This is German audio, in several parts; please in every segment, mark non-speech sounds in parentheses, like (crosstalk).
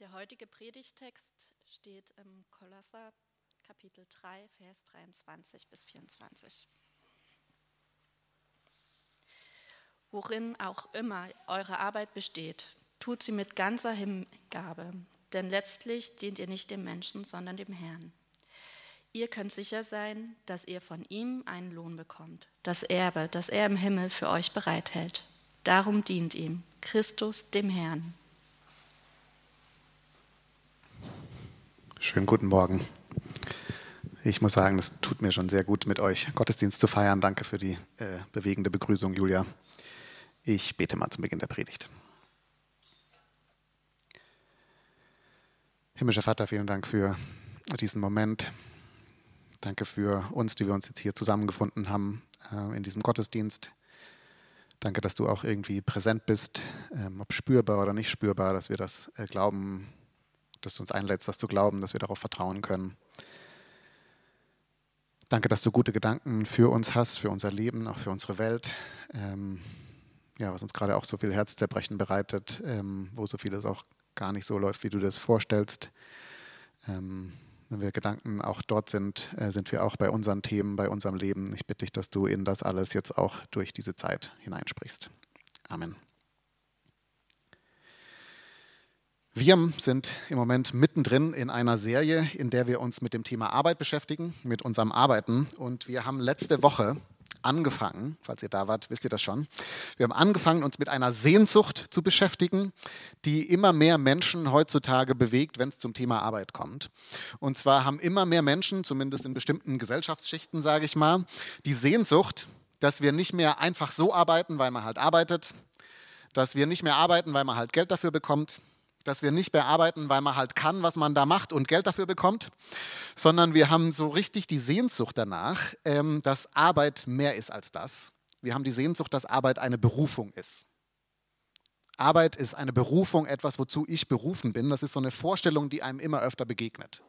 Der heutige Predigtext steht im Kolosser Kapitel 3, Vers 23 bis 24. Worin auch immer eure Arbeit besteht, tut sie mit ganzer Hingabe, denn letztlich dient ihr nicht dem Menschen, sondern dem Herrn. Ihr könnt sicher sein, dass ihr von ihm einen Lohn bekommt, das Erbe, das er im Himmel für euch bereithält. Darum dient ihm Christus dem Herrn. Schönen guten Morgen. Ich muss sagen, es tut mir schon sehr gut, mit euch Gottesdienst zu feiern. Danke für die äh, bewegende Begrüßung, Julia. Ich bete mal zum Beginn der Predigt. Himmlischer Vater, vielen Dank für diesen Moment. Danke für uns, die wir uns jetzt hier zusammengefunden haben äh, in diesem Gottesdienst. Danke, dass du auch irgendwie präsent bist, ähm, ob spürbar oder nicht spürbar, dass wir das äh, glauben dass du uns einlädst, das zu glauben, dass wir darauf vertrauen können. Danke, dass du gute Gedanken für uns hast, für unser Leben, auch für unsere Welt. Ähm, ja, was uns gerade auch so viel Herzzerbrechen bereitet, ähm, wo so vieles auch gar nicht so läuft, wie du das vorstellst. Ähm, wenn wir Gedanken auch dort sind, äh, sind wir auch bei unseren Themen, bei unserem Leben. Ich bitte dich, dass du in das alles jetzt auch durch diese Zeit hineinsprichst. Amen. Wir sind im Moment mittendrin in einer Serie, in der wir uns mit dem Thema Arbeit beschäftigen, mit unserem Arbeiten. Und wir haben letzte Woche angefangen, falls ihr da wart, wisst ihr das schon. Wir haben angefangen, uns mit einer Sehnsucht zu beschäftigen, die immer mehr Menschen heutzutage bewegt, wenn es zum Thema Arbeit kommt. Und zwar haben immer mehr Menschen, zumindest in bestimmten Gesellschaftsschichten, sage ich mal, die Sehnsucht, dass wir nicht mehr einfach so arbeiten, weil man halt arbeitet, dass wir nicht mehr arbeiten, weil man halt Geld dafür bekommt, dass wir nicht bearbeiten, weil man halt kann, was man da macht und Geld dafür bekommt, sondern wir haben so richtig die Sehnsucht danach, ähm, dass Arbeit mehr ist als das. Wir haben die Sehnsucht, dass Arbeit eine Berufung ist. Arbeit ist eine Berufung, etwas, wozu ich berufen bin. Das ist so eine Vorstellung, die einem immer öfter begegnet.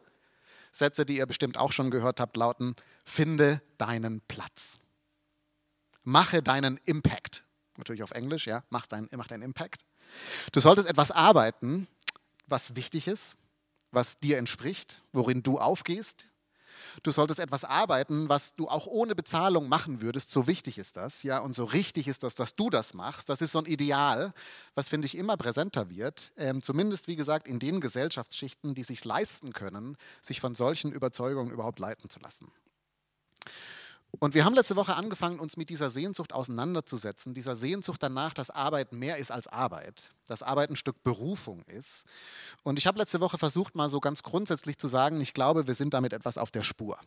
Sätze, die ihr bestimmt auch schon gehört habt, lauten, finde deinen Platz. Mache deinen Impact. Natürlich auf Englisch, ja, mach deinen, mach deinen Impact. Du solltest etwas arbeiten, was wichtig ist, was dir entspricht, worin du aufgehst. Du solltest etwas arbeiten, was du auch ohne Bezahlung machen würdest. So wichtig ist das, ja, und so richtig ist das, dass du das machst. Das ist so ein Ideal, was finde ich immer präsenter wird. Ähm, zumindest wie gesagt in den Gesellschaftsschichten, die sich leisten können, sich von solchen Überzeugungen überhaupt leiten zu lassen. Und wir haben letzte Woche angefangen, uns mit dieser Sehnsucht auseinanderzusetzen, dieser Sehnsucht danach, dass Arbeit mehr ist als Arbeit, dass Arbeit ein Stück Berufung ist. Und ich habe letzte Woche versucht, mal so ganz grundsätzlich zu sagen, ich glaube, wir sind damit etwas auf der Spur.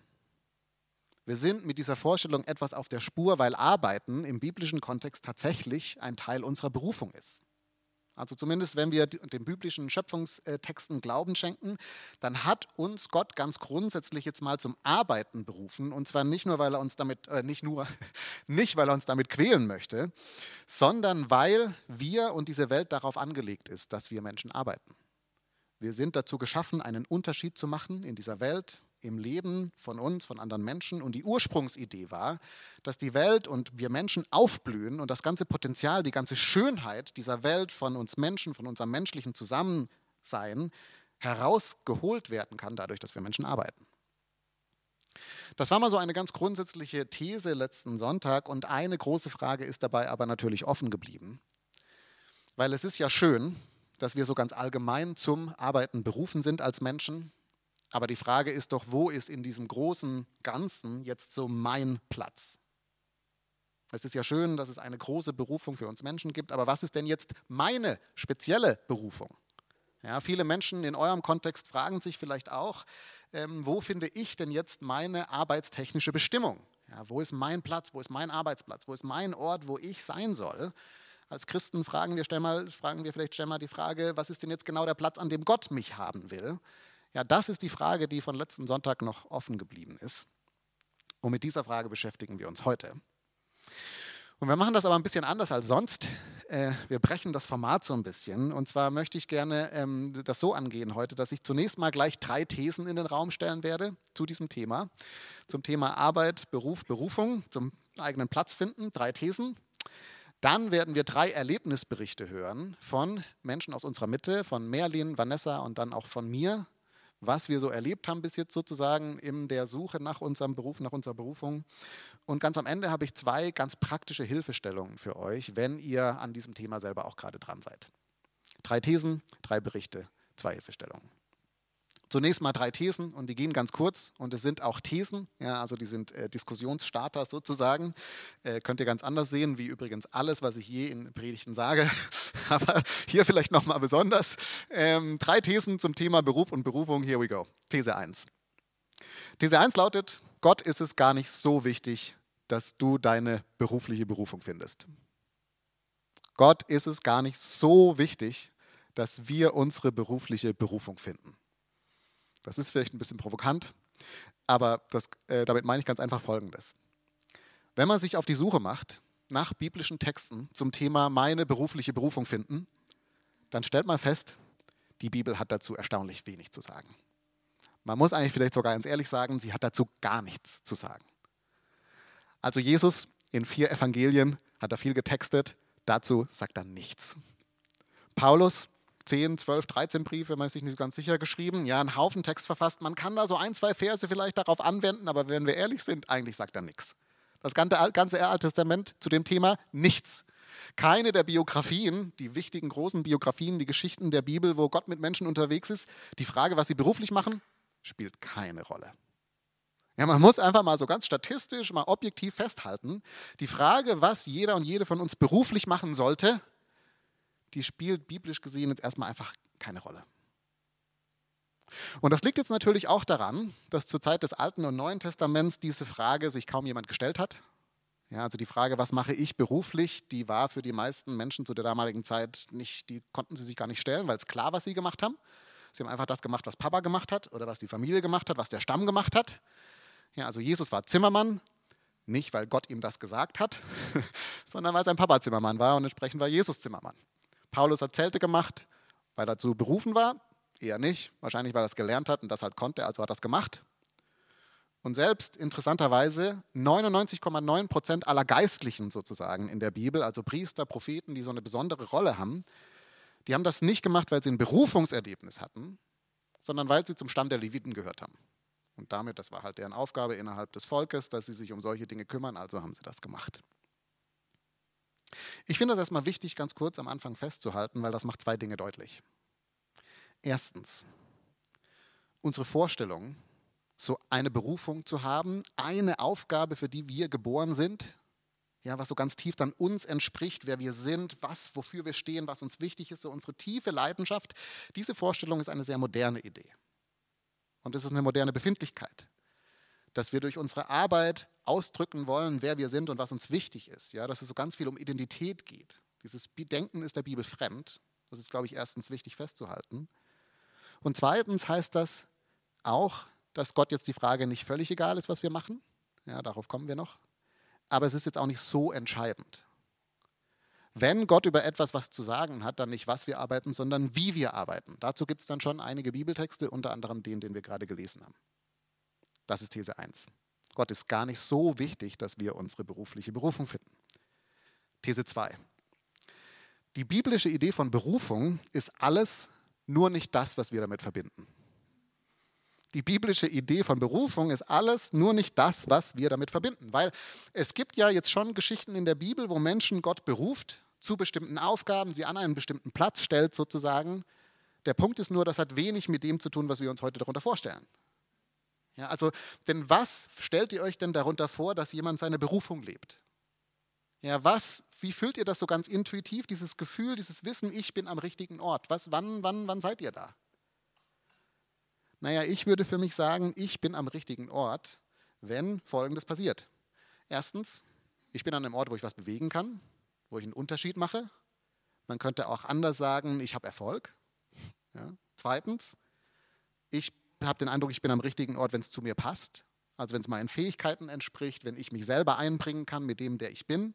Wir sind mit dieser Vorstellung etwas auf der Spur, weil Arbeiten im biblischen Kontext tatsächlich ein Teil unserer Berufung ist. Also zumindest wenn wir den biblischen Schöpfungstexten Glauben schenken, dann hat uns Gott ganz grundsätzlich jetzt mal zum Arbeiten berufen. Und zwar nicht nur, weil er uns damit, äh, nicht nur, (laughs) nicht weil er uns damit quälen möchte, sondern weil wir und diese Welt darauf angelegt ist, dass wir Menschen arbeiten. Wir sind dazu geschaffen, einen Unterschied zu machen in dieser Welt, im Leben von uns, von anderen Menschen. Und die Ursprungsidee war, dass die Welt und wir Menschen aufblühen und das ganze Potenzial, die ganze Schönheit dieser Welt von uns Menschen, von unserem menschlichen Zusammensein herausgeholt werden kann, dadurch, dass wir Menschen arbeiten. Das war mal so eine ganz grundsätzliche These letzten Sonntag und eine große Frage ist dabei aber natürlich offen geblieben. Weil es ist ja schön, dass wir so ganz allgemein zum Arbeiten berufen sind als Menschen, aber die Frage ist doch, wo ist in diesem großen Ganzen jetzt so mein Platz? Es ist ja schön, dass es eine große Berufung für uns Menschen gibt, aber was ist denn jetzt meine spezielle Berufung? Ja, viele Menschen in eurem Kontext fragen sich vielleicht auch, ähm, wo finde ich denn jetzt meine arbeitstechnische Bestimmung? Ja, wo ist mein Platz? Wo ist mein Arbeitsplatz? Wo ist mein Ort, wo ich sein soll? Als Christen fragen wir, mal, fragen wir vielleicht mal die Frage, was ist denn jetzt genau der Platz, an dem Gott mich haben will? Ja, das ist die Frage, die von letzten Sonntag noch offen geblieben ist. Und mit dieser Frage beschäftigen wir uns heute. Und wir machen das aber ein bisschen anders als sonst. Äh, wir brechen das Format so ein bisschen. Und zwar möchte ich gerne ähm, das so angehen heute, dass ich zunächst mal gleich drei Thesen in den Raum stellen werde zu diesem Thema. Zum Thema Arbeit, Beruf, Berufung, zum eigenen Platz finden. Drei Thesen. Dann werden wir drei Erlebnisberichte hören von Menschen aus unserer Mitte, von Merlin, Vanessa und dann auch von mir, was wir so erlebt haben bis jetzt sozusagen in der Suche nach unserem Beruf, nach unserer Berufung. Und ganz am Ende habe ich zwei ganz praktische Hilfestellungen für euch, wenn ihr an diesem Thema selber auch gerade dran seid. Drei Thesen, drei Berichte, zwei Hilfestellungen. Zunächst mal drei Thesen und die gehen ganz kurz und es sind auch Thesen, ja, also die sind äh, Diskussionsstarter sozusagen. Äh, könnt ihr ganz anders sehen, wie übrigens alles, was ich je in Predigten sage, (laughs) aber hier vielleicht nochmal besonders. Ähm, drei Thesen zum Thema Beruf und Berufung, here we go. These 1. These 1 lautet, Gott ist es gar nicht so wichtig, dass du deine berufliche Berufung findest. Gott ist es gar nicht so wichtig, dass wir unsere berufliche Berufung finden. Das ist vielleicht ein bisschen provokant, aber das, äh, damit meine ich ganz einfach Folgendes. Wenn man sich auf die Suche macht nach biblischen Texten zum Thema meine berufliche Berufung finden, dann stellt man fest, die Bibel hat dazu erstaunlich wenig zu sagen. Man muss eigentlich vielleicht sogar ganz ehrlich sagen, sie hat dazu gar nichts zu sagen. Also Jesus in vier Evangelien hat er viel getextet, dazu sagt er nichts. Paulus 10, 12, 13 Briefe, man ist sich nicht ganz sicher geschrieben, ja, einen Haufen Text verfasst. Man kann da so ein, zwei Verse vielleicht darauf anwenden, aber wenn wir ehrlich sind, eigentlich sagt er nichts. Das ganze, Alte Testament zu dem Thema nichts. Keine der Biografien, die wichtigen großen Biografien, die Geschichten der Bibel, wo Gott mit Menschen unterwegs ist, die Frage, was sie beruflich machen, spielt keine Rolle. Ja, man muss einfach mal so ganz statistisch, mal objektiv festhalten, die Frage, was jeder und jede von uns beruflich machen sollte, die spielt biblisch gesehen jetzt erstmal einfach keine Rolle. Und das liegt jetzt natürlich auch daran, dass zur Zeit des Alten und Neuen Testaments diese Frage sich kaum jemand gestellt hat. Ja, also die Frage, was mache ich beruflich, die war für die meisten Menschen zu der damaligen Zeit nicht, die konnten sie sich gar nicht stellen, weil es klar, was sie gemacht haben. Sie haben einfach das gemacht, was Papa gemacht hat oder was die Familie gemacht hat, was der Stamm gemacht hat. Ja, also Jesus war Zimmermann, nicht weil Gott ihm das gesagt hat, (laughs) sondern weil sein Papa Zimmermann war und entsprechend war Jesus Zimmermann. Paulus hat Zelte gemacht, weil er dazu berufen war, eher nicht. Wahrscheinlich, weil er es gelernt hat und das halt konnte, also hat er das gemacht. Und selbst interessanterweise 99,9 Prozent aller Geistlichen sozusagen in der Bibel, also Priester, Propheten, die so eine besondere Rolle haben, die haben das nicht gemacht, weil sie ein Berufungserlebnis hatten, sondern weil sie zum Stamm der Leviten gehört haben. Und damit, das war halt deren Aufgabe innerhalb des Volkes, dass sie sich um solche Dinge kümmern, also haben sie das gemacht. Ich finde das erstmal wichtig, ganz kurz am Anfang festzuhalten, weil das macht zwei Dinge deutlich. Erstens, unsere Vorstellung, so eine Berufung zu haben, eine Aufgabe, für die wir geboren sind, ja, was so ganz tief dann uns entspricht, wer wir sind, was, wofür wir stehen, was uns wichtig ist, so unsere tiefe Leidenschaft, diese Vorstellung ist eine sehr moderne Idee. Und es ist eine moderne Befindlichkeit dass wir durch unsere Arbeit ausdrücken wollen, wer wir sind und was uns wichtig ist. Ja, dass es so ganz viel um Identität geht. Dieses Denken ist der Bibel fremd. Das ist, glaube ich, erstens wichtig festzuhalten. Und zweitens heißt das auch, dass Gott jetzt die Frage nicht völlig egal ist, was wir machen. Ja, darauf kommen wir noch. Aber es ist jetzt auch nicht so entscheidend. Wenn Gott über etwas was zu sagen hat, dann nicht, was wir arbeiten, sondern wie wir arbeiten. Dazu gibt es dann schon einige Bibeltexte, unter anderem den, den wir gerade gelesen haben. Das ist These 1. Gott ist gar nicht so wichtig, dass wir unsere berufliche Berufung finden. These 2. Die biblische Idee von Berufung ist alles, nur nicht das, was wir damit verbinden. Die biblische Idee von Berufung ist alles, nur nicht das, was wir damit verbinden. Weil es gibt ja jetzt schon Geschichten in der Bibel, wo Menschen Gott beruft zu bestimmten Aufgaben, sie an einen bestimmten Platz stellt sozusagen. Der Punkt ist nur, das hat wenig mit dem zu tun, was wir uns heute darunter vorstellen. Ja, also, denn was stellt ihr euch denn darunter vor, dass jemand seine Berufung lebt? Ja, was, wie fühlt ihr das so ganz intuitiv, dieses Gefühl, dieses Wissen, ich bin am richtigen Ort? Was, wann, wann, wann seid ihr da? Naja, ich würde für mich sagen, ich bin am richtigen Ort, wenn Folgendes passiert. Erstens, ich bin an einem Ort, wo ich was bewegen kann, wo ich einen Unterschied mache. Man könnte auch anders sagen, ich habe Erfolg. Ja. Zweitens, ich habe den Eindruck, ich bin am richtigen Ort, wenn es zu mir passt. Also wenn es meinen Fähigkeiten entspricht, wenn ich mich selber einbringen kann mit dem, der ich bin.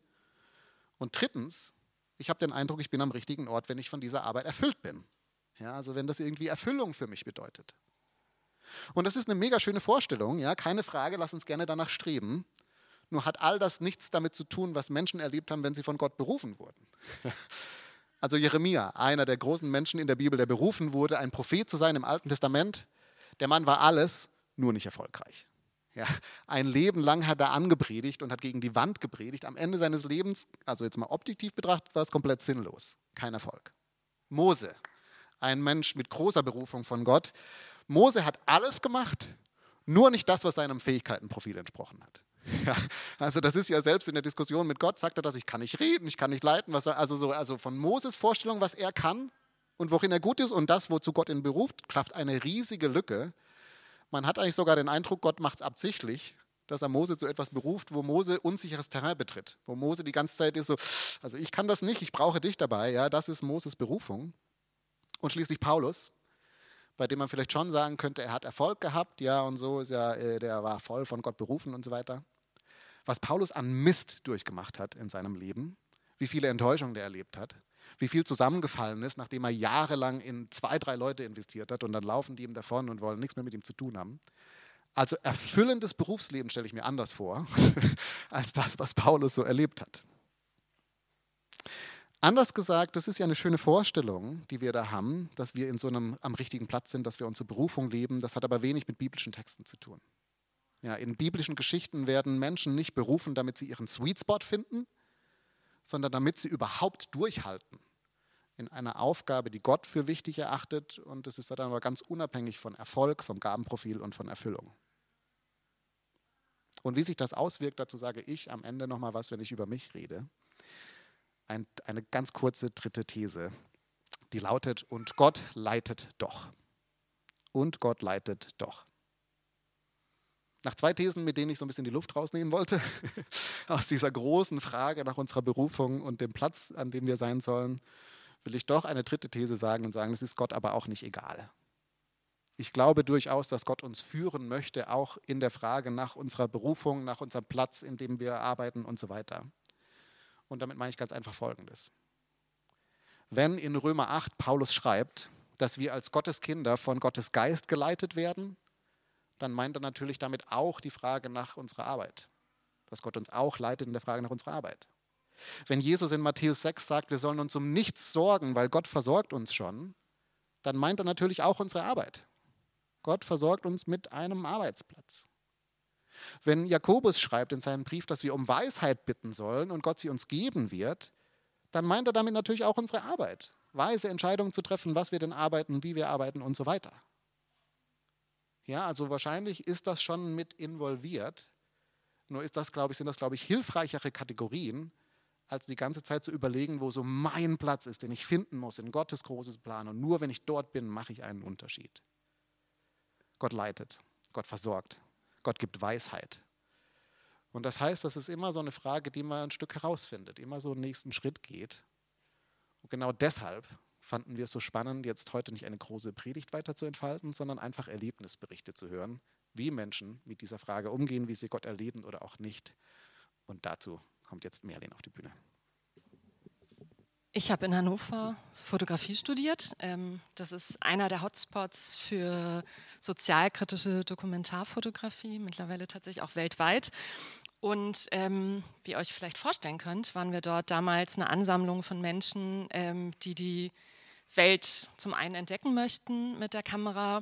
Und drittens, ich habe den Eindruck, ich bin am richtigen Ort, wenn ich von dieser Arbeit erfüllt bin. Ja, also wenn das irgendwie Erfüllung für mich bedeutet. Und das ist eine mega schöne Vorstellung, ja, keine Frage, lass uns gerne danach streben. Nur hat all das nichts damit zu tun, was Menschen erlebt haben, wenn sie von Gott berufen wurden. (laughs) Also Jeremia, einer der großen Menschen in der Bibel, der berufen wurde, ein Prophet zu sein im Alten Testament, der Mann war alles, nur nicht erfolgreich. Ja, ein Leben lang hat er angepredigt und hat gegen die Wand gepredigt. Am Ende seines Lebens, also jetzt mal objektiv betrachtet, war es komplett sinnlos. Kein Erfolg. Mose, ein Mensch mit großer Berufung von Gott. Mose hat alles gemacht, nur nicht das, was seinem Fähigkeitenprofil entsprochen hat. Ja, also das ist ja selbst in der Diskussion mit Gott, sagt er das, ich kann nicht reden, ich kann nicht leiten. Was, also, so, also von Moses Vorstellung, was er kann und worin er gut ist und das, wozu Gott ihn beruft, klafft eine riesige Lücke. Man hat eigentlich sogar den Eindruck, Gott macht es absichtlich, dass er Mose zu etwas beruft, wo Mose unsicheres Terrain betritt. Wo Mose die ganze Zeit ist so, also ich kann das nicht, ich brauche dich dabei. Ja, das ist Moses Berufung. Und schließlich Paulus, bei dem man vielleicht schon sagen könnte, er hat Erfolg gehabt, ja, und so ist ja, äh, der war voll von Gott berufen und so weiter was Paulus an Mist durchgemacht hat in seinem Leben, wie viele Enttäuschungen der erlebt hat, wie viel zusammengefallen ist, nachdem er jahrelang in zwei, drei Leute investiert hat und dann laufen die ihm davon und wollen nichts mehr mit ihm zu tun haben. Also erfüllendes Berufsleben stelle ich mir anders vor, (laughs) als das, was Paulus so erlebt hat. Anders gesagt, das ist ja eine schöne Vorstellung, die wir da haben, dass wir in so einem am richtigen Platz sind, dass wir unsere Berufung leben. Das hat aber wenig mit biblischen Texten zu tun. Ja, in biblischen Geschichten werden Menschen nicht berufen, damit sie ihren Sweet Spot finden, sondern damit sie überhaupt durchhalten in einer Aufgabe, die Gott für wichtig erachtet. Und das ist dann aber ganz unabhängig von Erfolg, vom Gabenprofil und von Erfüllung. Und wie sich das auswirkt, dazu sage ich am Ende nochmal was, wenn ich über mich rede. Ein, eine ganz kurze dritte These, die lautet, und Gott leitet doch. Und Gott leitet doch nach zwei Thesen, mit denen ich so ein bisschen die Luft rausnehmen wollte, (laughs) aus dieser großen Frage nach unserer Berufung und dem Platz, an dem wir sein sollen, will ich doch eine dritte These sagen und sagen, es ist Gott aber auch nicht egal. Ich glaube durchaus, dass Gott uns führen möchte, auch in der Frage nach unserer Berufung, nach unserem Platz, in dem wir arbeiten und so weiter. Und damit meine ich ganz einfach Folgendes. Wenn in Römer 8 Paulus schreibt, dass wir als Gottes Kinder von Gottes Geist geleitet werden, dann meint er natürlich damit auch die Frage nach unserer Arbeit. Dass Gott uns auch leitet in der Frage nach unserer Arbeit. Wenn Jesus in Matthäus 6 sagt, wir sollen uns um nichts sorgen, weil Gott versorgt uns schon, dann meint er natürlich auch unsere Arbeit. Gott versorgt uns mit einem Arbeitsplatz. Wenn Jakobus schreibt in seinem Brief, dass wir um Weisheit bitten sollen und Gott sie uns geben wird, dann meint er damit natürlich auch unsere Arbeit. Weise Entscheidungen zu treffen, was wir denn arbeiten, wie wir arbeiten und so weiter. Ja, also wahrscheinlich ist das schon mit involviert. Nur ist das, glaube ich, sind das, glaube ich, hilfreichere Kategorien, als die ganze Zeit zu überlegen, wo so mein Platz ist, den ich finden muss in Gottes großes Plan. Und nur wenn ich dort bin, mache ich einen Unterschied. Gott leitet, Gott versorgt, Gott gibt Weisheit. Und das heißt, das ist immer so eine Frage, die man ein Stück herausfindet, immer so einen nächsten Schritt geht. Und genau deshalb fanden wir es so spannend, jetzt heute nicht eine große Predigt weiter zu entfalten, sondern einfach Erlebnisberichte zu hören, wie Menschen mit dieser Frage umgehen, wie sie Gott erleben oder auch nicht. Und dazu kommt jetzt Merlin auf die Bühne. Ich habe in Hannover Fotografie studiert. Ähm, das ist einer der Hotspots für sozialkritische Dokumentarfotografie, mittlerweile tatsächlich auch weltweit. Und ähm, wie ihr euch vielleicht vorstellen könnt, waren wir dort damals eine Ansammlung von Menschen, ähm, die die Welt zum einen entdecken möchten mit der Kamera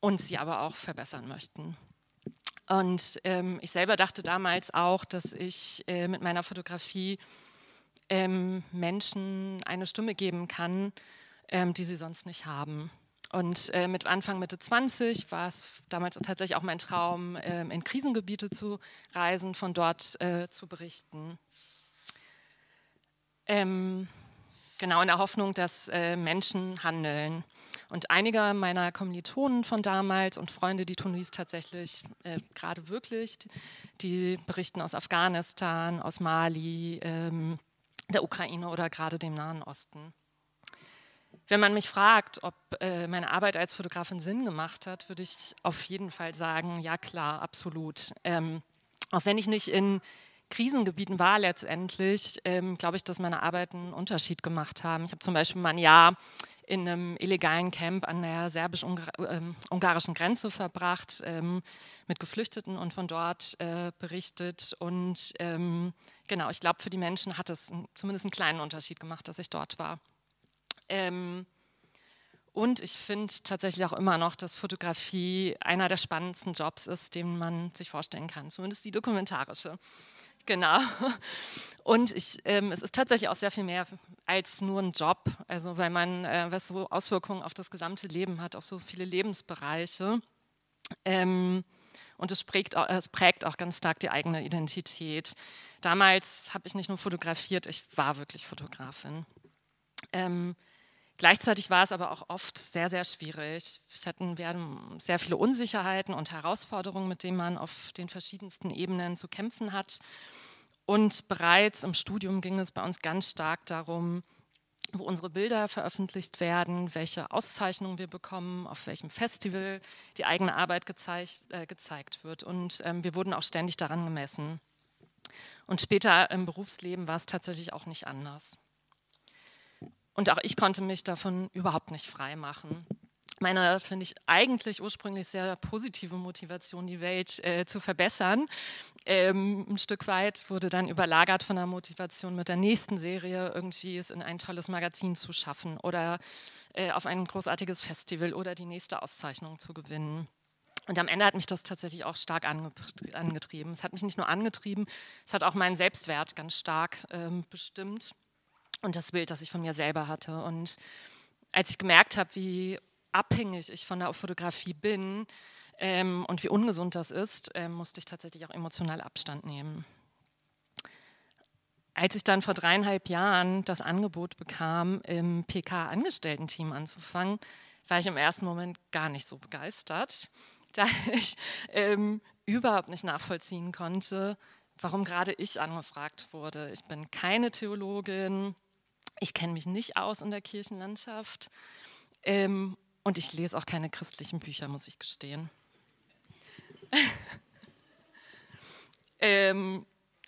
und sie aber auch verbessern möchten. Und ähm, ich selber dachte damals auch, dass ich äh, mit meiner Fotografie ähm, Menschen eine Stimme geben kann, ähm, die sie sonst nicht haben. Und äh, mit Anfang Mitte 20 war es damals tatsächlich auch mein Traum, äh, in Krisengebiete zu reisen, von dort äh, zu berichten. Ähm, Genau, in der Hoffnung, dass äh, Menschen handeln. Und einige meiner Kommilitonen von damals und Freunde, die tun dies tatsächlich äh, gerade wirklich. Die berichten aus Afghanistan, aus Mali, ähm, der Ukraine oder gerade dem Nahen Osten. Wenn man mich fragt, ob äh, meine Arbeit als Fotografin Sinn gemacht hat, würde ich auf jeden Fall sagen, ja klar, absolut. Ähm, auch wenn ich nicht in Krisengebieten war letztendlich, ähm, glaube ich, dass meine Arbeiten einen Unterschied gemacht haben. Ich habe zum Beispiel mal ein Jahr in einem illegalen Camp an der serbisch-ungarischen Grenze verbracht, ähm, mit Geflüchteten und von dort äh, berichtet. Und ähm, genau, ich glaube, für die Menschen hat es zumindest einen kleinen Unterschied gemacht, dass ich dort war. Ähm, und ich finde tatsächlich auch immer noch, dass Fotografie einer der spannendsten Jobs ist, den man sich vorstellen kann, zumindest die dokumentarische. Genau. (laughs) Und ich, ähm, es ist tatsächlich auch sehr viel mehr als nur ein Job, also weil man äh, was so Auswirkungen auf das gesamte Leben hat, auf so viele Lebensbereiche. Ähm, und es prägt, auch, es prägt auch ganz stark die eigene Identität. Damals habe ich nicht nur fotografiert, ich war wirklich Fotografin. Ähm, Gleichzeitig war es aber auch oft sehr, sehr schwierig. Es hatten, wir hatten sehr viele Unsicherheiten und Herausforderungen, mit denen man auf den verschiedensten Ebenen zu kämpfen hat. Und bereits im Studium ging es bei uns ganz stark darum, wo unsere Bilder veröffentlicht werden, welche Auszeichnungen wir bekommen, auf welchem Festival die eigene Arbeit gezeigt, äh, gezeigt wird. Und ähm, wir wurden auch ständig daran gemessen. Und später im Berufsleben war es tatsächlich auch nicht anders. Und auch ich konnte mich davon überhaupt nicht frei machen. Meine, finde ich, eigentlich ursprünglich sehr positive Motivation, die Welt äh, zu verbessern, ähm, ein Stück weit wurde dann überlagert von der Motivation mit der nächsten Serie, irgendwie es in ein tolles Magazin zu schaffen oder äh, auf ein großartiges Festival oder die nächste Auszeichnung zu gewinnen. Und am Ende hat mich das tatsächlich auch stark angetrieben. Es hat mich nicht nur angetrieben, es hat auch meinen Selbstwert ganz stark ähm, bestimmt und das Bild, das ich von mir selber hatte. Und als ich gemerkt habe, wie abhängig ich von der Fotografie bin ähm, und wie ungesund das ist, ähm, musste ich tatsächlich auch emotional Abstand nehmen. Als ich dann vor dreieinhalb Jahren das Angebot bekam, im PK-Angestellten-Team anzufangen, war ich im ersten Moment gar nicht so begeistert, (laughs) da ich ähm, überhaupt nicht nachvollziehen konnte, warum gerade ich angefragt wurde. Ich bin keine Theologin, ich kenne mich nicht aus in der Kirchenlandschaft ähm, und ich lese auch keine christlichen Bücher, muss ich gestehen. (laughs) ähm,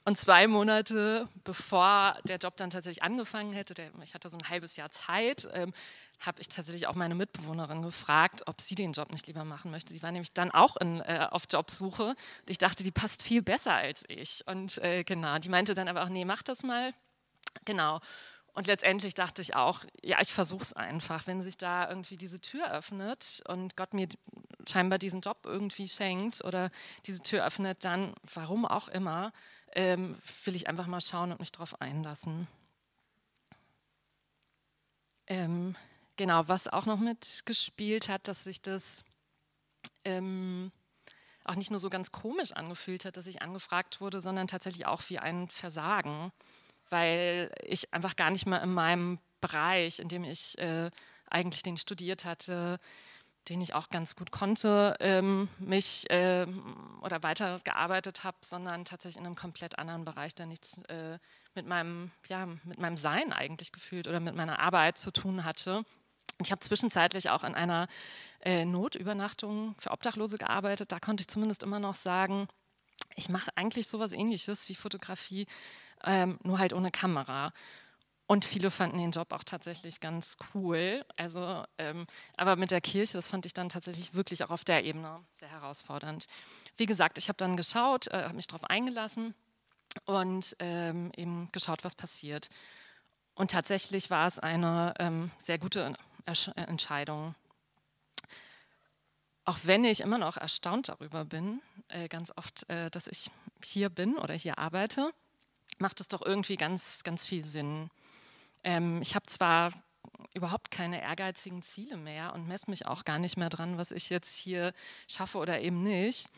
und zwei Monate bevor der Job dann tatsächlich angefangen hätte, der, ich hatte so ein halbes Jahr Zeit, ähm, habe ich tatsächlich auch meine Mitbewohnerin gefragt, ob sie den Job nicht lieber machen möchte. Die war nämlich dann auch in, äh, auf Jobsuche. Und ich dachte, die passt viel besser als ich. Und äh, genau, die meinte dann aber auch, nee, mach das mal. Genau. Und letztendlich dachte ich auch, ja, ich versuche es einfach. Wenn sich da irgendwie diese Tür öffnet und Gott mir scheinbar diesen Job irgendwie schenkt oder diese Tür öffnet, dann, warum auch immer, ähm, will ich einfach mal schauen und mich darauf einlassen. Ähm, genau, was auch noch mitgespielt hat, dass sich das ähm, auch nicht nur so ganz komisch angefühlt hat, dass ich angefragt wurde, sondern tatsächlich auch wie ein Versagen weil ich einfach gar nicht mehr in meinem Bereich, in dem ich äh, eigentlich den studiert hatte, den ich auch ganz gut konnte, ähm, mich äh, oder weitergearbeitet habe, sondern tatsächlich in einem komplett anderen Bereich, der nichts äh, mit, meinem, ja, mit meinem Sein eigentlich gefühlt oder mit meiner Arbeit zu tun hatte. Ich habe zwischenzeitlich auch in einer äh, Notübernachtung für Obdachlose gearbeitet. Da konnte ich zumindest immer noch sagen, ich mache eigentlich sowas ähnliches wie Fotografie, ähm, nur halt ohne Kamera. Und viele fanden den Job auch tatsächlich ganz cool. Also, ähm, aber mit der Kirche, das fand ich dann tatsächlich wirklich auch auf der Ebene sehr herausfordernd. Wie gesagt, ich habe dann geschaut, äh, habe mich darauf eingelassen und ähm, eben geschaut, was passiert. Und tatsächlich war es eine ähm, sehr gute Ersch Entscheidung. Auch wenn ich immer noch erstaunt darüber bin, äh, ganz oft, äh, dass ich hier bin oder hier arbeite macht es doch irgendwie ganz, ganz viel Sinn. Ähm, ich habe zwar überhaupt keine ehrgeizigen Ziele mehr und messe mich auch gar nicht mehr dran, was ich jetzt hier schaffe oder eben nicht.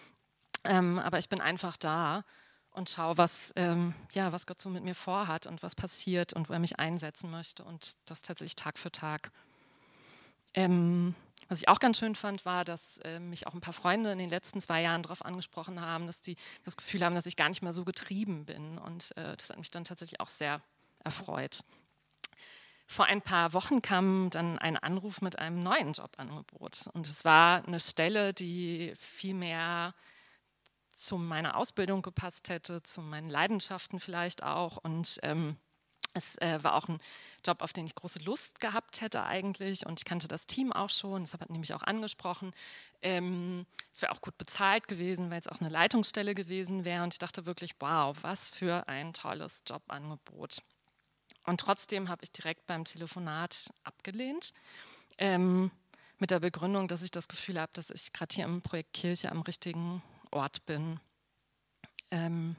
Ähm, aber ich bin einfach da und schaue, was, ähm, ja, was Gott so mit mir vorhat und was passiert und wo er mich einsetzen möchte und das tatsächlich Tag für Tag. Ähm, was ich auch ganz schön fand, war, dass äh, mich auch ein paar Freunde in den letzten zwei Jahren darauf angesprochen haben, dass sie das Gefühl haben, dass ich gar nicht mehr so getrieben bin. Und äh, das hat mich dann tatsächlich auch sehr erfreut. Vor ein paar Wochen kam dann ein Anruf mit einem neuen Jobangebot. Und es war eine Stelle, die viel mehr zu meiner Ausbildung gepasst hätte, zu meinen Leidenschaften vielleicht auch. Und ähm, es äh, war auch ein Job, auf den ich große Lust gehabt hätte eigentlich. Und ich kannte das Team auch schon, das hat nämlich auch angesprochen. Ähm, es wäre auch gut bezahlt gewesen, weil es auch eine Leitungsstelle gewesen wäre. Und ich dachte wirklich, wow, was für ein tolles Jobangebot. Und trotzdem habe ich direkt beim Telefonat abgelehnt. Ähm, mit der Begründung, dass ich das Gefühl habe, dass ich gerade hier im Projekt Kirche am richtigen Ort bin. Ähm,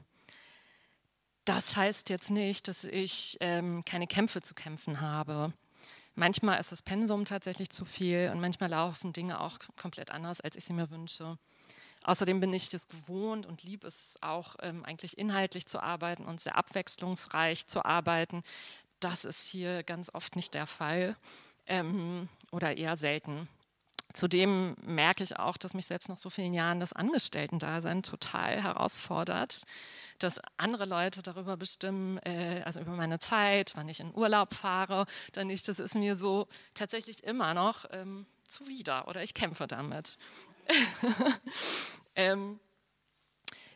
das heißt jetzt nicht, dass ich ähm, keine Kämpfe zu kämpfen habe. Manchmal ist das Pensum tatsächlich zu viel und manchmal laufen Dinge auch komplett anders, als ich sie mir wünsche. Außerdem bin ich es gewohnt und liebe es auch ähm, eigentlich inhaltlich zu arbeiten und sehr abwechslungsreich zu arbeiten. Das ist hier ganz oft nicht der Fall ähm, oder eher selten. Zudem merke ich auch, dass mich selbst nach so vielen Jahren das Angestellten-Dasein total herausfordert, dass andere Leute darüber bestimmen, äh, also über meine Zeit, wann ich in Urlaub fahre, dann nicht. Das ist mir so tatsächlich immer noch ähm, zuwider oder ich kämpfe damit. (laughs) ähm,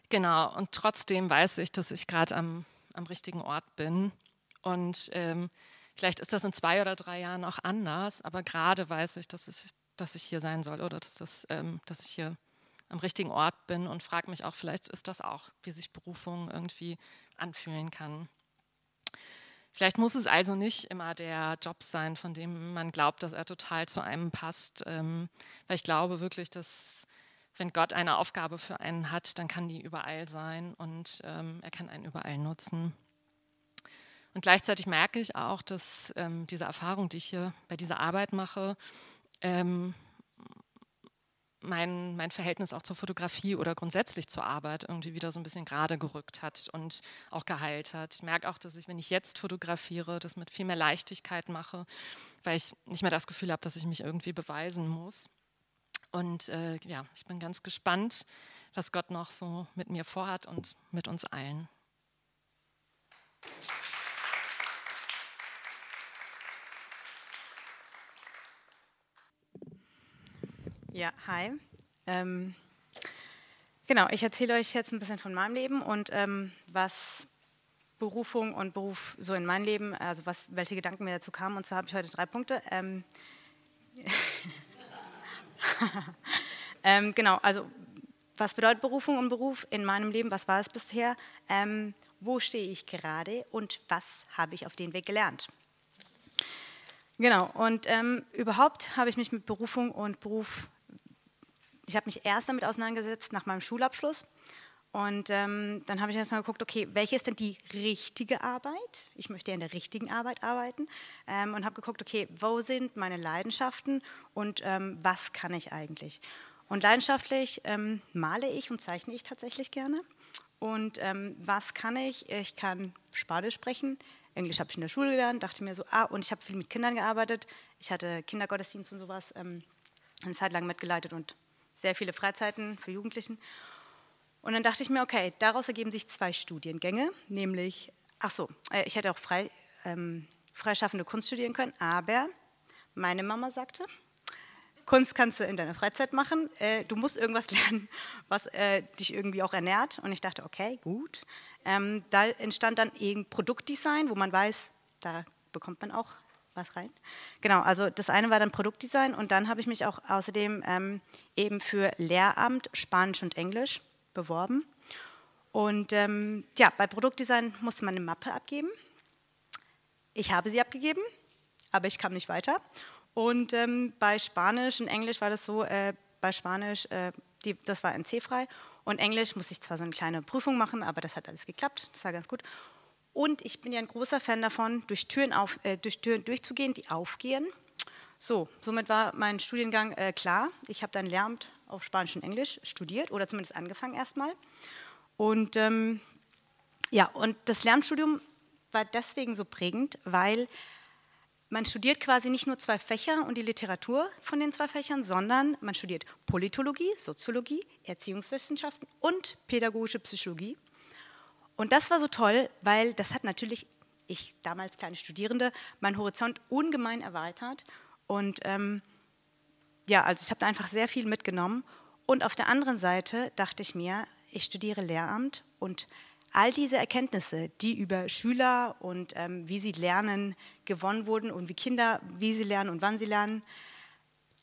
genau, und trotzdem weiß ich, dass ich gerade am, am richtigen Ort bin. Und ähm, vielleicht ist das in zwei oder drei Jahren auch anders, aber gerade weiß ich, dass ich dass ich hier sein soll oder dass, das, ähm, dass ich hier am richtigen Ort bin und frage mich auch, vielleicht ist das auch, wie sich Berufung irgendwie anfühlen kann. Vielleicht muss es also nicht immer der Job sein, von dem man glaubt, dass er total zu einem passt, ähm, weil ich glaube wirklich, dass wenn Gott eine Aufgabe für einen hat, dann kann die überall sein und ähm, er kann einen überall nutzen. Und gleichzeitig merke ich auch, dass ähm, diese Erfahrung, die ich hier bei dieser Arbeit mache, ähm, mein, mein Verhältnis auch zur Fotografie oder grundsätzlich zur Arbeit irgendwie wieder so ein bisschen gerade gerückt hat und auch geheilt hat. Ich merke auch, dass ich, wenn ich jetzt fotografiere, das mit viel mehr Leichtigkeit mache, weil ich nicht mehr das Gefühl habe, dass ich mich irgendwie beweisen muss. Und äh, ja, ich bin ganz gespannt, was Gott noch so mit mir vorhat und mit uns allen. Ja, hi. Ähm, genau, ich erzähle euch jetzt ein bisschen von meinem Leben und ähm, was Berufung und Beruf so in mein Leben, also was, welche Gedanken mir dazu kamen. Und zwar habe ich heute drei Punkte. Ähm, (laughs) ähm, genau, also was bedeutet Berufung und Beruf in meinem Leben? Was war es bisher? Ähm, wo stehe ich gerade und was habe ich auf den Weg gelernt? Genau, und ähm, überhaupt habe ich mich mit Berufung und Beruf ich habe mich erst damit auseinandergesetzt nach meinem Schulabschluss. Und ähm, dann habe ich erstmal geguckt, okay, welche ist denn die richtige Arbeit? Ich möchte ja in der richtigen Arbeit arbeiten. Ähm, und habe geguckt, okay, wo sind meine Leidenschaften und ähm, was kann ich eigentlich? Und leidenschaftlich ähm, male ich und zeichne ich tatsächlich gerne. Und ähm, was kann ich? Ich kann Spanisch sprechen. Englisch habe ich in der Schule gelernt, dachte mir so, ah, und ich habe viel mit Kindern gearbeitet. Ich hatte Kindergottesdienst und sowas ähm, eine Zeit lang mitgeleitet und sehr viele Freizeiten für Jugendlichen. Und dann dachte ich mir, okay, daraus ergeben sich zwei Studiengänge, nämlich, ach so, äh, ich hätte auch frei, ähm, freischaffende Kunst studieren können, aber meine Mama sagte, Kunst kannst du in deiner Freizeit machen, äh, du musst irgendwas (laughs) lernen, was äh, dich irgendwie auch ernährt. Und ich dachte, okay, gut. Ähm, da entstand dann eben Produktdesign, wo man weiß, da bekommt man auch was rein. Genau, also das eine war dann Produktdesign und dann habe ich mich auch außerdem ähm, eben für Lehramt Spanisch und Englisch beworben. Und ähm, ja, bei Produktdesign musste man eine Mappe abgeben. Ich habe sie abgegeben, aber ich kam nicht weiter. Und ähm, bei Spanisch und Englisch war das so, äh, bei Spanisch, äh, die, das war NC-frei und Englisch musste ich zwar so eine kleine Prüfung machen, aber das hat alles geklappt, das war ganz gut. Und ich bin ja ein großer Fan davon, durch Türen, auf, äh, durch Türen durchzugehen, die aufgehen. So, somit war mein Studiengang äh, klar. Ich habe dann Lehramt auf Spanisch und Englisch studiert oder zumindest angefangen erstmal. Und ähm, ja, und das Lehramtsstudium war deswegen so prägend, weil man studiert quasi nicht nur zwei Fächer und die Literatur von den zwei Fächern, sondern man studiert Politologie, Soziologie, Erziehungswissenschaften und pädagogische Psychologie. Und das war so toll, weil das hat natürlich, ich damals kleine Studierende, meinen Horizont ungemein erweitert. Und ähm, ja, also ich habe da einfach sehr viel mitgenommen. Und auf der anderen Seite dachte ich mir, ich studiere Lehramt und all diese Erkenntnisse, die über Schüler und ähm, wie sie lernen gewonnen wurden und wie Kinder, wie sie lernen und wann sie lernen,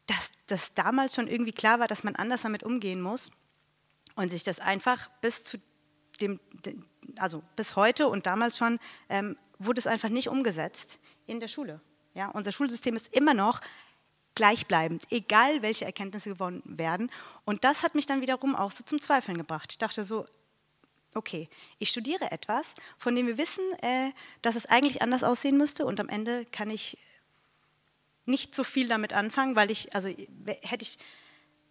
dass das damals schon irgendwie klar war, dass man anders damit umgehen muss und sich das einfach bis zu dem, also bis heute und damals schon ähm, wurde es einfach nicht umgesetzt in der Schule. Ja, unser Schulsystem ist immer noch gleichbleibend, egal welche Erkenntnisse gewonnen werden. Und das hat mich dann wiederum auch so zum Zweifeln gebracht. Ich dachte so, okay, ich studiere etwas, von dem wir wissen, äh, dass es eigentlich anders aussehen müsste und am Ende kann ich nicht so viel damit anfangen, weil ich, also hätte ich,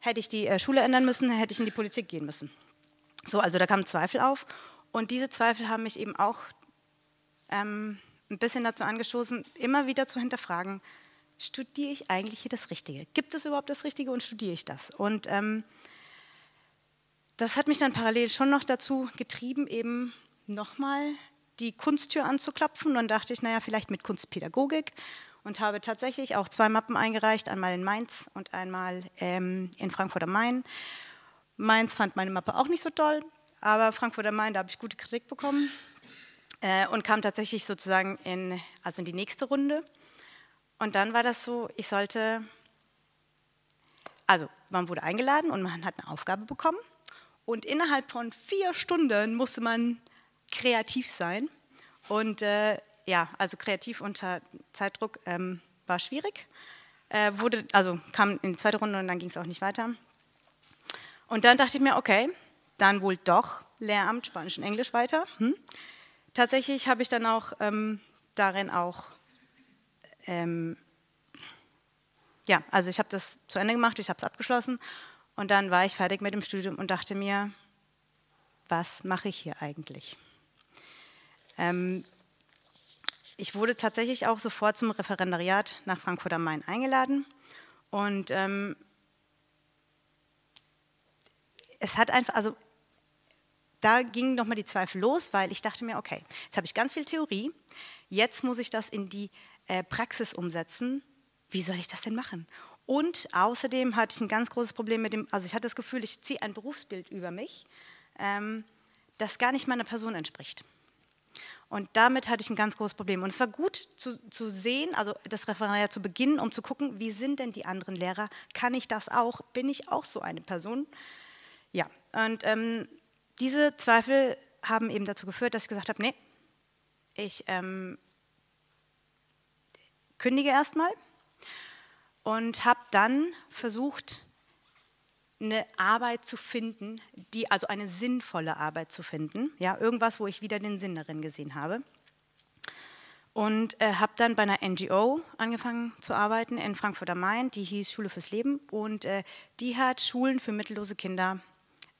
hätte ich die äh, Schule ändern müssen, hätte ich in die Politik gehen müssen. So, also da kamen Zweifel auf und diese Zweifel haben mich eben auch ähm, ein bisschen dazu angestoßen, immer wieder zu hinterfragen, studiere ich eigentlich hier das Richtige? Gibt es überhaupt das Richtige und studiere ich das? Und ähm, das hat mich dann parallel schon noch dazu getrieben, eben nochmal die Kunsttür anzuklopfen. Und dann dachte ich, naja, vielleicht mit Kunstpädagogik und habe tatsächlich auch zwei Mappen eingereicht, einmal in Mainz und einmal ähm, in Frankfurt am Main. Mainz fand meine Mappe auch nicht so toll, aber Frankfurt am Main, da habe ich gute Kritik bekommen äh, und kam tatsächlich sozusagen in, also in die nächste Runde. Und dann war das so, ich sollte, also man wurde eingeladen und man hat eine Aufgabe bekommen und innerhalb von vier Stunden musste man kreativ sein. Und äh, ja, also kreativ unter Zeitdruck ähm, war schwierig. Äh, wurde, also kam in die zweite Runde und dann ging es auch nicht weiter. Und dann dachte ich mir, okay, dann wohl doch Lehramt Spanisch und Englisch weiter. Hm. Tatsächlich habe ich dann auch ähm, darin auch, ähm, ja, also ich habe das zu Ende gemacht, ich habe es abgeschlossen und dann war ich fertig mit dem Studium und dachte mir, was mache ich hier eigentlich? Ähm, ich wurde tatsächlich auch sofort zum Referendariat nach Frankfurt am Main eingeladen und ähm, es hat einfach, also da gingen nochmal die Zweifel los, weil ich dachte mir, okay, jetzt habe ich ganz viel Theorie, jetzt muss ich das in die äh, Praxis umsetzen. Wie soll ich das denn machen? Und außerdem hatte ich ein ganz großes Problem mit dem, also ich hatte das Gefühl, ich ziehe ein Berufsbild über mich, ähm, das gar nicht meiner Person entspricht. Und damit hatte ich ein ganz großes Problem. Und es war gut zu, zu sehen, also das Referendariat zu beginnen, um zu gucken, wie sind denn die anderen Lehrer? Kann ich das auch? Bin ich auch so eine Person? Ja, und ähm, diese Zweifel haben eben dazu geführt, dass ich gesagt habe, nee, ich ähm, kündige erstmal und habe dann versucht, eine Arbeit zu finden, die also eine sinnvolle Arbeit zu finden, ja, irgendwas, wo ich wieder den Sinn darin gesehen habe. Und äh, habe dann bei einer NGO angefangen zu arbeiten in Frankfurt am Main, die hieß Schule fürs Leben und äh, die hat Schulen für mittellose Kinder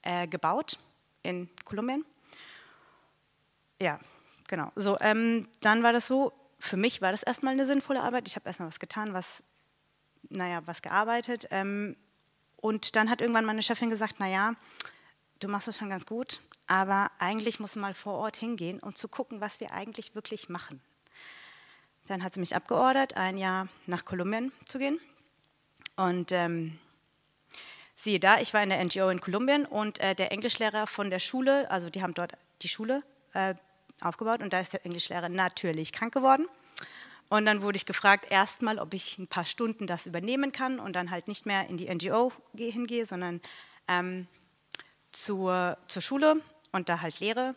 äh, gebaut in Kolumbien. Ja, genau. So, ähm, dann war das so, für mich war das erstmal eine sinnvolle Arbeit. Ich habe erstmal was getan, was, naja, was gearbeitet. Ähm, und dann hat irgendwann meine Chefin gesagt, naja, du machst das schon ganz gut, aber eigentlich musst du mal vor Ort hingehen und zu gucken, was wir eigentlich wirklich machen. Dann hat sie mich abgeordert, ein Jahr nach Kolumbien zu gehen. Und ähm, siehe da, ich war in der NGO in Kolumbien und äh, der Englischlehrer von der Schule, also die haben dort die Schule äh, aufgebaut und da ist der Englischlehrer natürlich krank geworden. Und dann wurde ich gefragt, erstmal, ob ich ein paar Stunden das übernehmen kann und dann halt nicht mehr in die NGO hingehe, sondern ähm, zur, zur Schule und da halt lehre.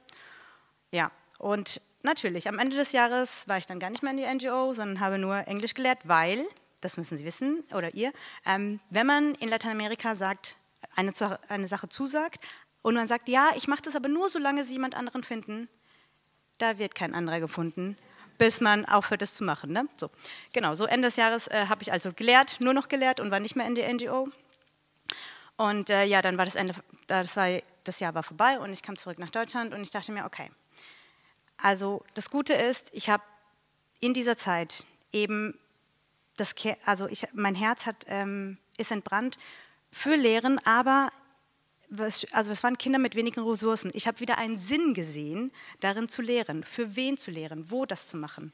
Ja, und natürlich, am Ende des Jahres war ich dann gar nicht mehr in die NGO, sondern habe nur Englisch gelehrt, weil, das müssen Sie wissen oder ihr, ähm, wenn man in Lateinamerika sagt, eine, eine Sache zusagt und man sagt, ja, ich mache das aber nur, solange Sie jemand anderen finden, da wird kein anderer gefunden bis man aufhört, das zu machen. Ne? So, genau, so Ende des Jahres äh, habe ich also gelehrt, nur noch gelehrt und war nicht mehr in der NGO. Und äh, ja, dann war das Ende, das, war, das Jahr war vorbei und ich kam zurück nach Deutschland und ich dachte mir, okay, also das Gute ist, ich habe in dieser Zeit eben das, also ich, mein Herz hat, ähm, ist entbrannt für Lehren, aber also es waren Kinder mit wenigen Ressourcen. Ich habe wieder einen Sinn gesehen, darin zu lehren, für wen zu lehren, wo das zu machen.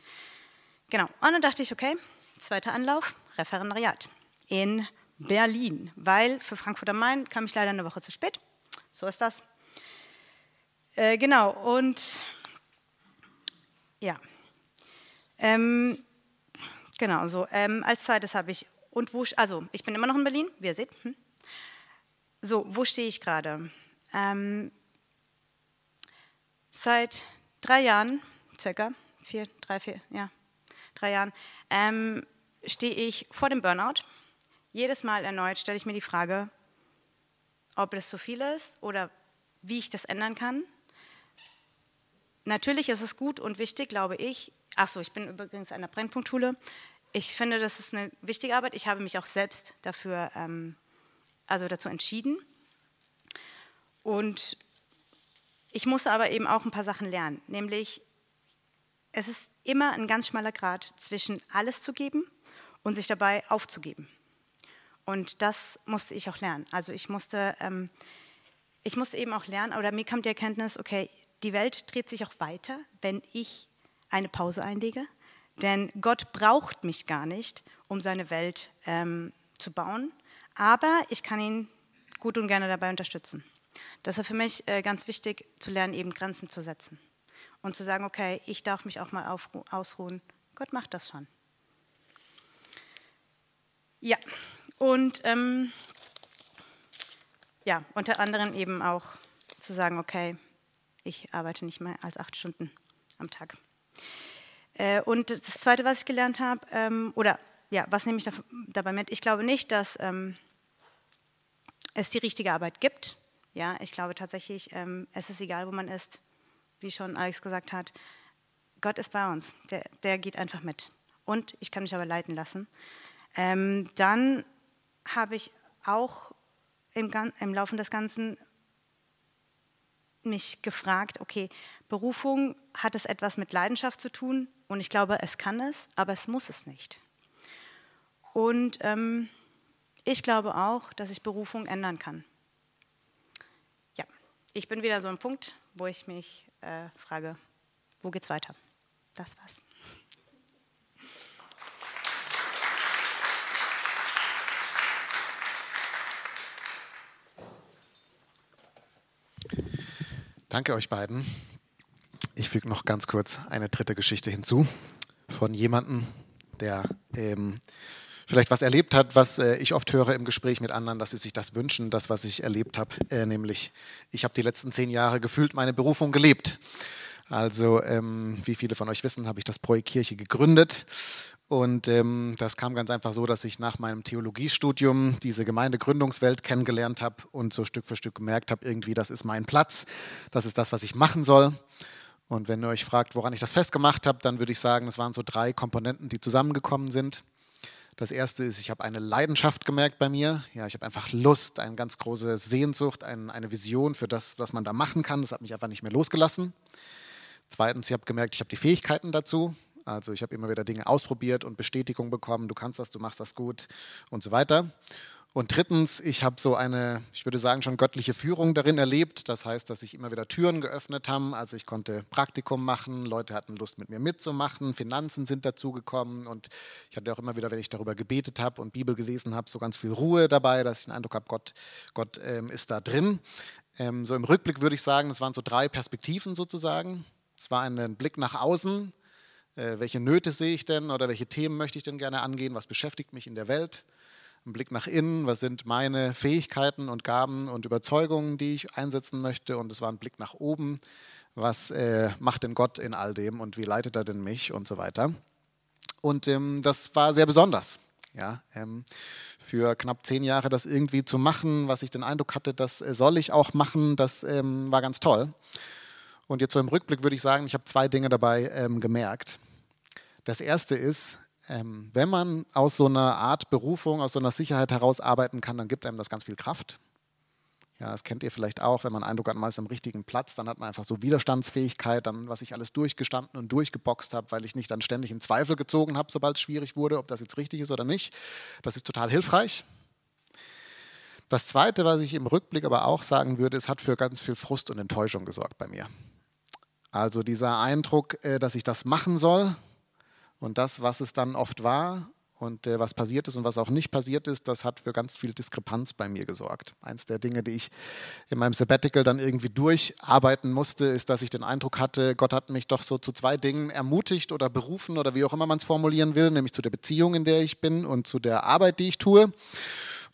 Genau. Und dann dachte ich, okay, zweiter Anlauf, Referendariat in Berlin, weil für Frankfurt am Main kam ich leider eine Woche zu spät. So ist das. Äh, genau, und ja. Ähm, genau, so. Ähm, als zweites habe ich, und wo, also ich bin immer noch in Berlin, wie ihr seht. Hm. So, wo stehe ich gerade? Ähm, seit drei Jahren, circa, vier, drei, vier, ja, drei Jahren, ähm, stehe ich vor dem Burnout. Jedes Mal erneut stelle ich mir die Frage, ob das zu viel ist oder wie ich das ändern kann. Natürlich ist es gut und wichtig, glaube ich. Achso, ich bin übrigens an der Brennpunktschule. Ich finde, das ist eine wichtige Arbeit. Ich habe mich auch selbst dafür, ähm, also dazu entschieden. Und ich musste aber eben auch ein paar Sachen lernen. Nämlich, es ist immer ein ganz schmaler Grad zwischen alles zu geben und sich dabei aufzugeben. Und das musste ich auch lernen. Also ich musste, ähm, ich musste eben auch lernen, oder mir kam die Erkenntnis, okay, die Welt dreht sich auch weiter, wenn ich eine Pause einlege. Denn Gott braucht mich gar nicht, um seine Welt ähm, zu bauen. Aber ich kann ihn gut und gerne dabei unterstützen. Das ist für mich äh, ganz wichtig, zu lernen, eben Grenzen zu setzen. Und zu sagen, okay, ich darf mich auch mal ausruhen. Gott macht das schon. Ja, und ähm, ja, unter anderem eben auch zu sagen, okay, ich arbeite nicht mehr als acht Stunden am Tag. Äh, und das Zweite, was ich gelernt habe, ähm, oder ja, was nehme ich da, dabei mit? Ich glaube nicht, dass ähm, es die richtige Arbeit gibt. Ja, ich glaube tatsächlich, ähm, es ist egal, wo man ist, wie schon Alex gesagt hat. Gott ist bei uns, der, der geht einfach mit. Und ich kann mich aber leiten lassen. Dann habe ich auch im, im Laufe des Ganzen mich gefragt, okay, Berufung hat es etwas mit Leidenschaft zu tun und ich glaube, es kann es, aber es muss es nicht. Und ähm, ich glaube auch, dass ich Berufung ändern kann. Ja, ich bin wieder so ein Punkt, wo ich mich äh, frage, wo geht's weiter? Das war's. Danke euch beiden. Ich füge noch ganz kurz eine dritte Geschichte hinzu von jemandem, der ähm, vielleicht was erlebt hat, was äh, ich oft höre im Gespräch mit anderen, dass sie sich das wünschen, das, was ich erlebt habe, äh, nämlich ich habe die letzten zehn Jahre gefühlt meine Berufung gelebt. Also, ähm, wie viele von euch wissen, habe ich das Projekt Kirche gegründet und ähm, das kam ganz einfach so, dass ich nach meinem Theologiestudium diese Gemeindegründungswelt kennengelernt habe und so Stück für Stück gemerkt habe, irgendwie, das ist mein Platz, das ist das, was ich machen soll. Und wenn ihr euch fragt, woran ich das festgemacht habe, dann würde ich sagen, es waren so drei Komponenten, die zusammengekommen sind. Das erste ist, ich habe eine Leidenschaft gemerkt bei mir. Ja, ich habe einfach Lust, eine ganz große Sehnsucht, eine Vision für das, was man da machen kann. Das hat mich einfach nicht mehr losgelassen. Zweitens, ich habe gemerkt, ich habe die Fähigkeiten dazu. Also ich habe immer wieder Dinge ausprobiert und Bestätigung bekommen, du kannst das, du machst das gut und so weiter. Und drittens, ich habe so eine, ich würde sagen, schon göttliche Führung darin erlebt. Das heißt, dass sich immer wieder Türen geöffnet haben. Also ich konnte Praktikum machen, Leute hatten Lust mit mir mitzumachen, Finanzen sind dazugekommen und ich hatte auch immer wieder, wenn ich darüber gebetet habe und Bibel gelesen habe, so ganz viel Ruhe dabei, dass ich den Eindruck habe, Gott, Gott ähm, ist da drin. Ähm, so im Rückblick würde ich sagen, es waren so drei Perspektiven sozusagen. Es war ein Blick nach außen, äh, welche Nöte sehe ich denn oder welche Themen möchte ich denn gerne angehen? Was beschäftigt mich in der Welt? Ein Blick nach innen, was sind meine Fähigkeiten und Gaben und Überzeugungen, die ich einsetzen möchte? Und es war ein Blick nach oben, was äh, macht denn Gott in all dem und wie leitet er denn mich und so weiter. Und ähm, das war sehr besonders. Ja, ähm, für knapp zehn Jahre das irgendwie zu machen, was ich den Eindruck hatte, das äh, soll ich auch machen, das ähm, war ganz toll. Und jetzt so im Rückblick würde ich sagen, ich habe zwei Dinge dabei ähm, gemerkt. Das erste ist, ähm, wenn man aus so einer Art Berufung, aus so einer Sicherheit heraus arbeiten kann, dann gibt einem das ganz viel Kraft. Ja, das kennt ihr vielleicht auch, wenn man Eindruck hat, man ist am richtigen Platz, dann hat man einfach so Widerstandsfähigkeit, dann, was ich alles durchgestanden und durchgeboxt habe, weil ich nicht dann ständig in Zweifel gezogen habe, sobald es schwierig wurde, ob das jetzt richtig ist oder nicht. Das ist total hilfreich. Das Zweite, was ich im Rückblick aber auch sagen würde, es hat für ganz viel Frust und Enttäuschung gesorgt bei mir. Also dieser Eindruck, äh, dass ich das machen soll und das, was es dann oft war Und äh, was passiert ist und was auch nicht passiert ist, das hat für ganz viel Diskrepanz bei mir gesorgt. Eins der Dinge, die ich in meinem Sabbatical dann irgendwie durcharbeiten musste, ist, dass ich den Eindruck hatte, Gott hat mich doch so zu zwei Dingen ermutigt oder berufen oder wie auch immer man es formulieren will, nämlich zu der Beziehung, in der ich bin und zu der Arbeit, die ich tue.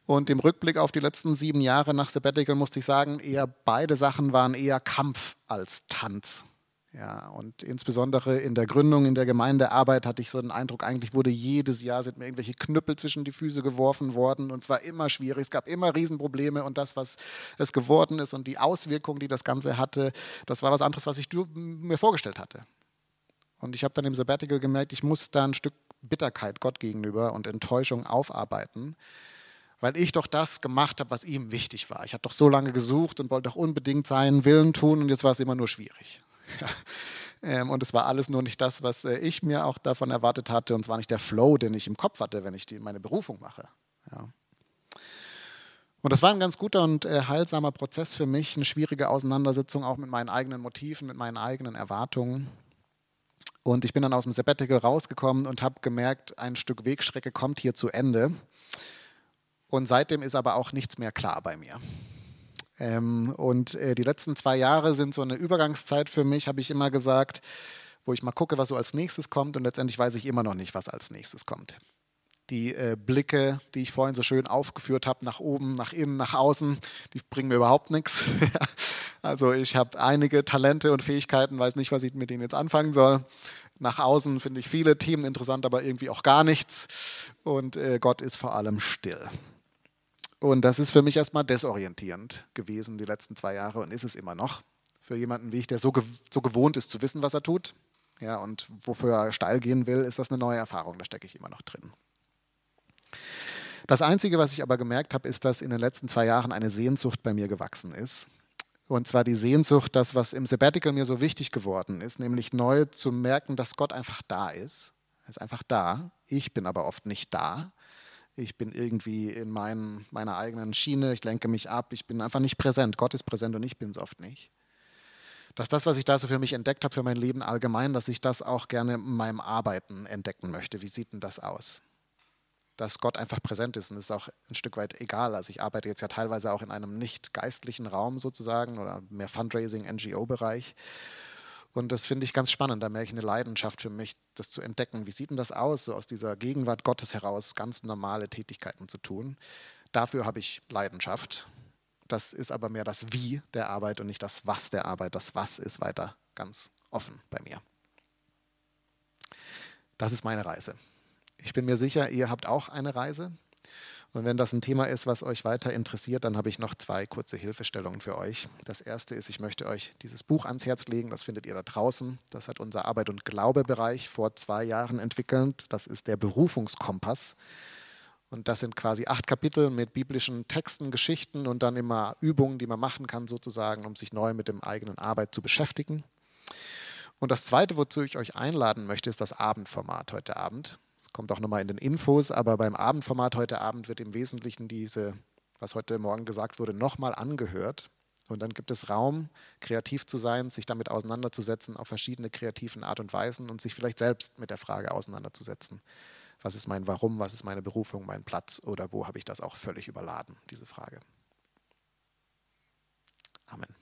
Und im Rückblick auf die letzten sieben Jahre nach Sabbatical musste ich sagen, eher beide Sachen waren eher Kampf als Tanz. Ja, und insbesondere in der Gründung, in der Gemeindearbeit hatte ich so den Eindruck, eigentlich wurde jedes Jahr sind mir irgendwelche Knüppel zwischen die Füße geworfen worden und es war immer schwierig, es gab immer Riesenprobleme und das, was es geworden ist und die Auswirkungen, die das Ganze hatte, das war was anderes, was ich mir vorgestellt hatte. Und ich habe dann im Sabbatical gemerkt, ich muss da ein Stück Bitterkeit Gott gegenüber und Enttäuschung aufarbeiten, weil ich doch das gemacht habe, was ihm wichtig war. Ich habe doch so lange gesucht und wollte doch unbedingt seinen Willen tun und jetzt war es immer nur schwierig. Ja. Ähm, und es war alles nur nicht das, was äh, ich mir auch davon erwartet hatte. Und es war nicht der Flow, den ich im Kopf hatte, wenn ich die, meine Berufung mache. Ja. Und das war ein ganz guter und äh, heilsamer Prozess für mich, eine schwierige Auseinandersetzung auch mit meinen eigenen Motiven, mit meinen eigenen Erwartungen. Und ich bin dann aus dem Sabbatical rausgekommen und habe gemerkt, ein Stück Wegstrecke kommt hier zu Ende. Und seitdem ist aber auch nichts mehr klar bei mir. Ähm, und äh, die letzten zwei Jahre sind so eine Übergangszeit für mich, habe ich immer gesagt, wo ich mal gucke, was so als nächstes kommt. Und letztendlich weiß ich immer noch nicht, was als nächstes kommt. Die äh, Blicke, die ich vorhin so schön aufgeführt habe, nach oben, nach innen, nach außen, die bringen mir überhaupt nichts. (laughs) also ich habe einige Talente und Fähigkeiten, weiß nicht, was ich mit denen jetzt anfangen soll. Nach außen finde ich viele Themen interessant, aber irgendwie auch gar nichts. Und äh, Gott ist vor allem still. Und das ist für mich erstmal desorientierend gewesen die letzten zwei Jahre und ist es immer noch. Für jemanden wie ich, der so, gew so gewohnt ist zu wissen, was er tut ja, und wofür er steil gehen will, ist das eine neue Erfahrung. Da stecke ich immer noch drin. Das Einzige, was ich aber gemerkt habe, ist, dass in den letzten zwei Jahren eine Sehnsucht bei mir gewachsen ist. Und zwar die Sehnsucht, das, was im Sabbatical mir so wichtig geworden ist, nämlich neu zu merken, dass Gott einfach da ist. Er ist einfach da. Ich bin aber oft nicht da ich bin irgendwie in mein, meiner eigenen Schiene, ich lenke mich ab, ich bin einfach nicht präsent. Gott ist präsent und ich bin es oft nicht. Dass das, was ich da so für mich entdeckt habe, für mein Leben allgemein, dass ich das auch gerne in meinem Arbeiten entdecken möchte. Wie sieht denn das aus? Dass Gott einfach präsent ist und ist auch ein Stück weit egal. Also ich arbeite jetzt ja teilweise auch in einem nicht geistlichen Raum sozusagen oder mehr Fundraising, NGO-Bereich. Und das finde ich ganz spannend. Da merke ich eine Leidenschaft für mich, das zu entdecken. Wie sieht denn das aus, so aus dieser Gegenwart Gottes heraus ganz normale Tätigkeiten zu tun? Dafür habe ich Leidenschaft. Das ist aber mehr das Wie der Arbeit und nicht das Was der Arbeit. Das Was ist weiter ganz offen bei mir. Das ist meine Reise. Ich bin mir sicher, ihr habt auch eine Reise. Und wenn das ein Thema ist, was euch weiter interessiert, dann habe ich noch zwei kurze Hilfestellungen für euch. Das erste ist, ich möchte euch dieses Buch ans Herz legen. Das findet ihr da draußen. Das hat unser Arbeit- und Glaubebereich vor zwei Jahren entwickelt. Das ist der Berufungskompass. Und das sind quasi acht Kapitel mit biblischen Texten, Geschichten und dann immer Übungen, die man machen kann, sozusagen, um sich neu mit dem eigenen Arbeit zu beschäftigen. Und das Zweite, wozu ich euch einladen möchte, ist das Abendformat heute Abend kommt auch nochmal in den Infos, aber beim Abendformat heute Abend wird im Wesentlichen diese, was heute Morgen gesagt wurde, nochmal angehört. Und dann gibt es Raum, kreativ zu sein, sich damit auseinanderzusetzen auf verschiedene kreativen Art und Weisen und sich vielleicht selbst mit der Frage auseinanderzusetzen. Was ist mein Warum, was ist meine Berufung, mein Platz oder wo habe ich das auch völlig überladen, diese Frage. Amen.